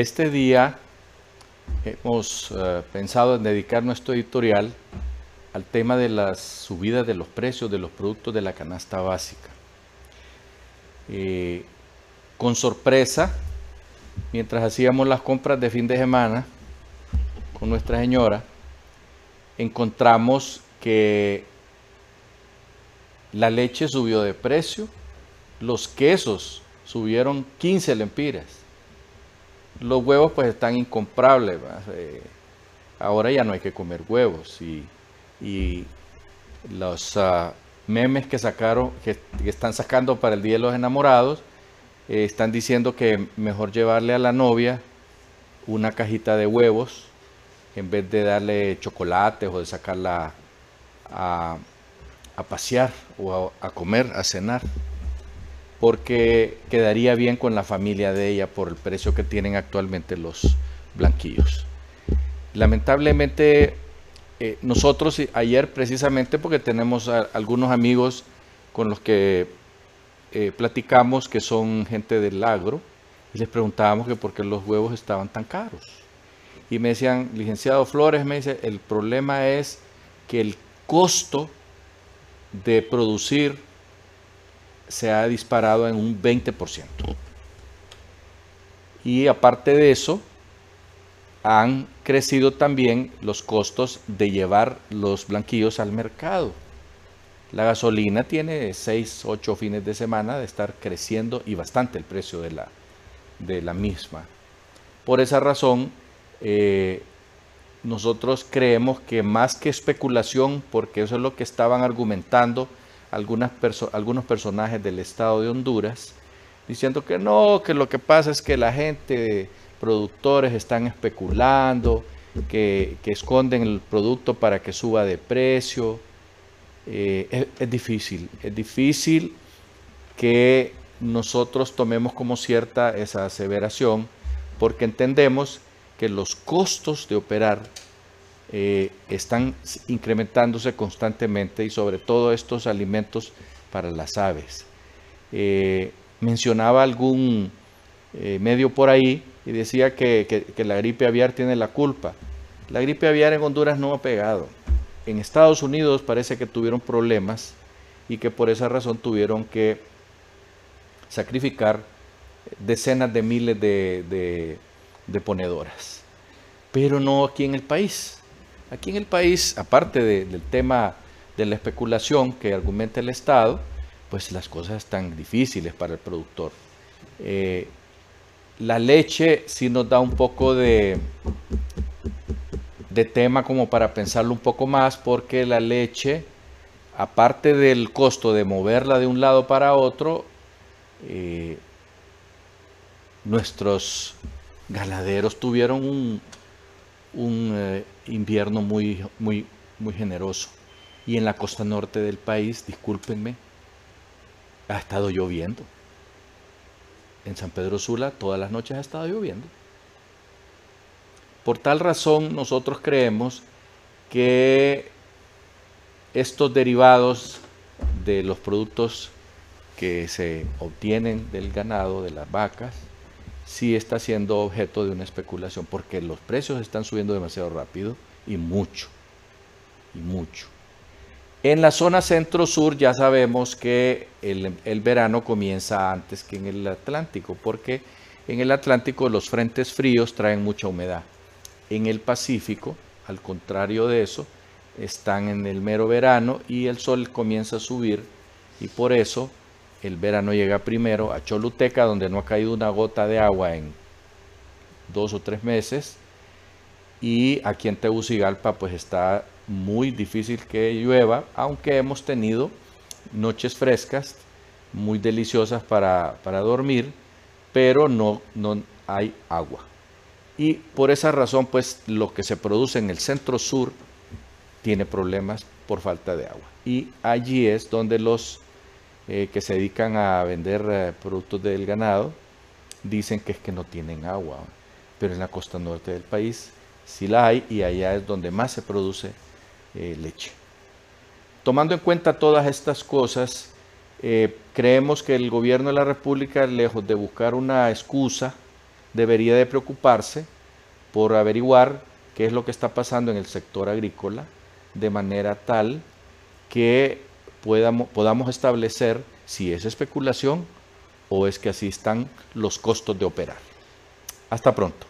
este día hemos eh, pensado en dedicar nuestro editorial al tema de las subidas de los precios de los productos de la canasta básica. Eh, con sorpresa, mientras hacíamos las compras de fin de semana con nuestra señora, encontramos que la leche subió de precio, los quesos subieron 15 lempiras, los huevos pues están incomprables, eh, ahora ya no hay que comer huevos y, los ah, memes que sacaron, que, están sacando para el Día de los Enamorados, eh, están diciendo que mejor llevarle a la novia una cajita de huevos en vez de darle chocolates o de sacarla a, pasear o a, comer, a cenar, porque quedaría bien con la familia de ella por el precio que tienen actualmente los blanquillos. Lamentablemente, eh, nosotros ayer precisamente porque tenemos algunos amigos con los que eh, platicamos que son gente del agro y les preguntábamos que por qué los huevos estaban tan caros y me decían, licenciado Flores, me dice, el problema es que el costo de producir se ha disparado en un 20%. Y aparte de eso, han crecido también los costos de llevar los blanquillos al mercado. La gasolina tiene 6, 8 fines de semana de estar creciendo y bastante el precio de la, de la misma. Por esa razón, eh, nosotros creemos que más que especulación, porque eso es lo que estaban argumentando algunas algunos personajes del Estado de Honduras, diciendo que no, que lo que pasa es que la gente, productores están especulando, que, esconden el producto para que suba de precio. Eh, es difícil, es difícil que nosotros tomemos como cierta esa aseveración, porque entendemos que los costos de operar eh, están incrementándose constantemente y sobre todo estos alimentos para las aves. Eh, mencionaba algún eh, medio por ahí y decía que, la gripe aviar tiene la culpa. La gripe aviar en Honduras no ha pegado. En Estados Unidos parece que tuvieron problemas y que por esa razón tuvieron que sacrificar decenas de miles de ponedoras, pero no aquí en el país. Aquí en el país, aparte del tema de la especulación que argumenta el Estado, pues las cosas están difíciles para el productor. Eh, la leche sí nos da un poco de, tema como para pensarlo un poco más, porque la leche, aparte del costo de moverla de un lado para otro, eh, nuestros ganaderos tuvieron un, eh, invierno muy, muy, muy generoso. Y en la costa norte del país, discúlpenme, ha estado lloviendo. En San Pedro Sula todas las noches ha estado lloviendo. Por tal razón nosotros creemos que estos derivados de los productos que se obtienen del ganado, de las vacas, sí está siendo objeto de una especulación, porque los precios están subiendo demasiado rápido y mucho, y mucho. En la zona centro-sur ya sabemos que el, verano comienza antes que en el Atlántico, porque en el Atlántico los frentes fríos traen mucha humedad. En el Pacífico, al contrario de eso, están en el mero verano y el sol comienza a subir y por eso el verano llega primero a Choluteca, donde no ha caído una gota de agua en dos o tres meses. Y aquí en Tegucigalpa pues está muy difícil que llueva, aunque hemos tenido noches frescas, muy deliciosas para, dormir, pero no, no hay agua. Y por esa razón pues lo que se produce en el centro sur tiene problemas por falta de agua. Y allí es donde los eh, que se dedican a vender eh, productos del ganado dicen que es que no tienen agua, pero en la costa norte del país sí la hay y allá es donde más se produce eh, leche. Tomando en cuenta todas estas cosas, creemos que el gobierno de la República, lejos de buscar una excusa debería de preocuparse por averiguar qué es lo que está pasando en el sector agrícola de manera tal que podamos, establecer si es especulación o es que así están los costos de operar. Hasta pronto.